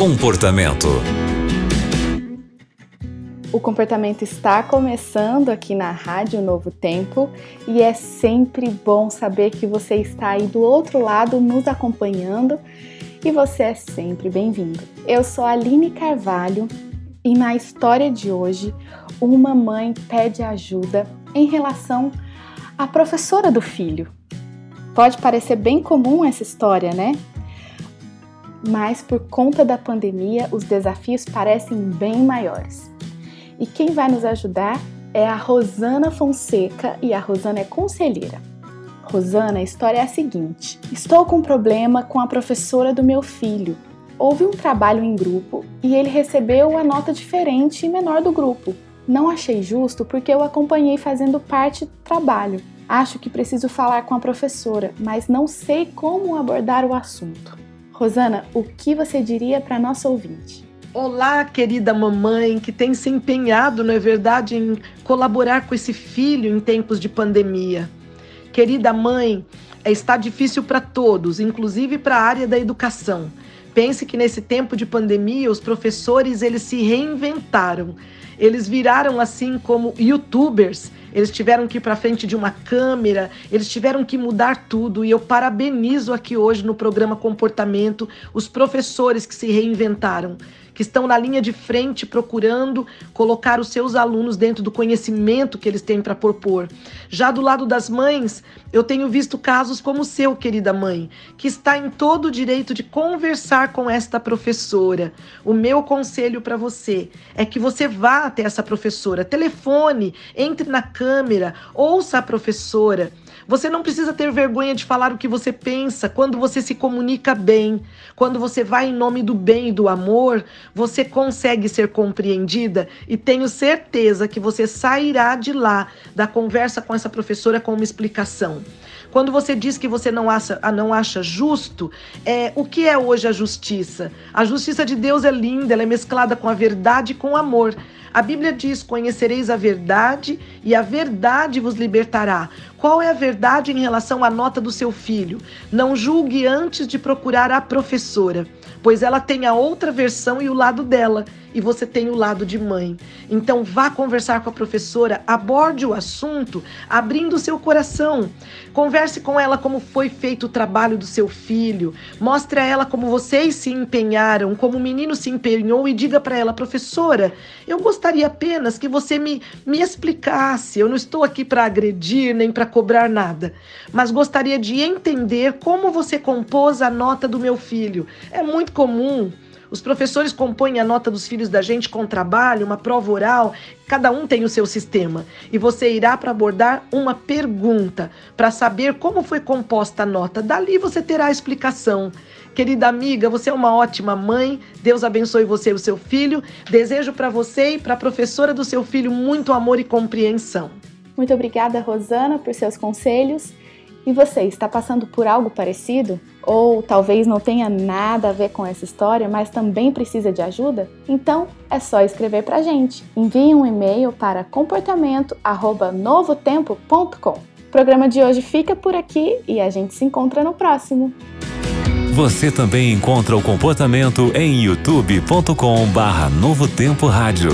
Comportamento. O comportamento está começando aqui na Rádio Novo Tempo e é sempre bom saber que você está aí do outro lado nos acompanhando e você é sempre bem-vindo. Eu sou a Aline Carvalho e na história de hoje, uma mãe pede ajuda em relação à professora do filho. Pode parecer bem comum essa história, né? Mas por conta da pandemia, os desafios parecem bem maiores. E quem vai nos ajudar é a Rosana Fonseca e a Rosana é conselheira. Rosana, a história é a seguinte: estou com um problema com a professora do meu filho. Houve um trabalho em grupo e ele recebeu a nota diferente e menor do grupo. Não achei justo porque eu acompanhei fazendo parte do trabalho. Acho que preciso falar com a professora, mas não sei como abordar o assunto. Rosana, o que você diria para nossa ouvinte? Olá, querida mamãe que tem se empenhado, não é verdade, em colaborar com esse filho em tempos de pandemia. Querida mãe, está difícil para todos, inclusive para a área da educação. Pense que nesse tempo de pandemia, os professores eles se reinventaram. Eles viraram assim como youtubers. Eles tiveram que ir para frente de uma câmera, eles tiveram que mudar tudo. E eu parabenizo aqui hoje no programa Comportamento os professores que se reinventaram que estão na linha de frente procurando colocar os seus alunos dentro do conhecimento que eles têm para propor. Já do lado das mães, eu tenho visto casos como o seu, querida mãe, que está em todo o direito de conversar com esta professora. O meu conselho para você é que você vá até essa professora, telefone, entre na câmera, ouça a professora. Você não precisa ter vergonha de falar o que você pensa quando você se comunica bem, quando você vai em nome do bem e do amor, você consegue ser compreendida e tenho certeza que você sairá de lá da conversa com essa professora com uma explicação. Quando você diz que você não acha, ah, não acha justo, é, o que é hoje a justiça? A justiça de Deus é linda, ela é mesclada com a verdade e com o amor. A Bíblia diz: Conhecereis a verdade e a verdade vos libertará. Qual é a verdade em relação à nota do seu filho? Não julgue antes de procurar a professora pois ela tem a outra versão e o lado dela, e você tem o lado de mãe. Então vá conversar com a professora, aborde o assunto abrindo o seu coração. Converse com ela como foi feito o trabalho do seu filho. Mostre a ela como vocês se empenharam, como o menino se empenhou e diga para ela, professora, eu gostaria apenas que você me, me explicasse. Eu não estou aqui para agredir nem para cobrar nada, mas gostaria de entender como você compôs a nota do meu filho. É muito comum. Os professores compõem a nota dos filhos da gente com trabalho, uma prova oral, cada um tem o seu sistema. E você irá para abordar uma pergunta para saber como foi composta a nota. Dali você terá a explicação. Querida amiga, você é uma ótima mãe. Deus abençoe você e o seu filho. Desejo para você e para a professora do seu filho muito amor e compreensão. Muito obrigada, Rosana, por seus conselhos. E você está passando por algo parecido? Ou talvez não tenha nada a ver com essa história, mas também precisa de ajuda? Então é só escrever para gente. Envie um e-mail para comportamento@novotempo.com. O programa de hoje fica por aqui e a gente se encontra no próximo. Você também encontra o comportamento em youtube.com/novotempo rádio.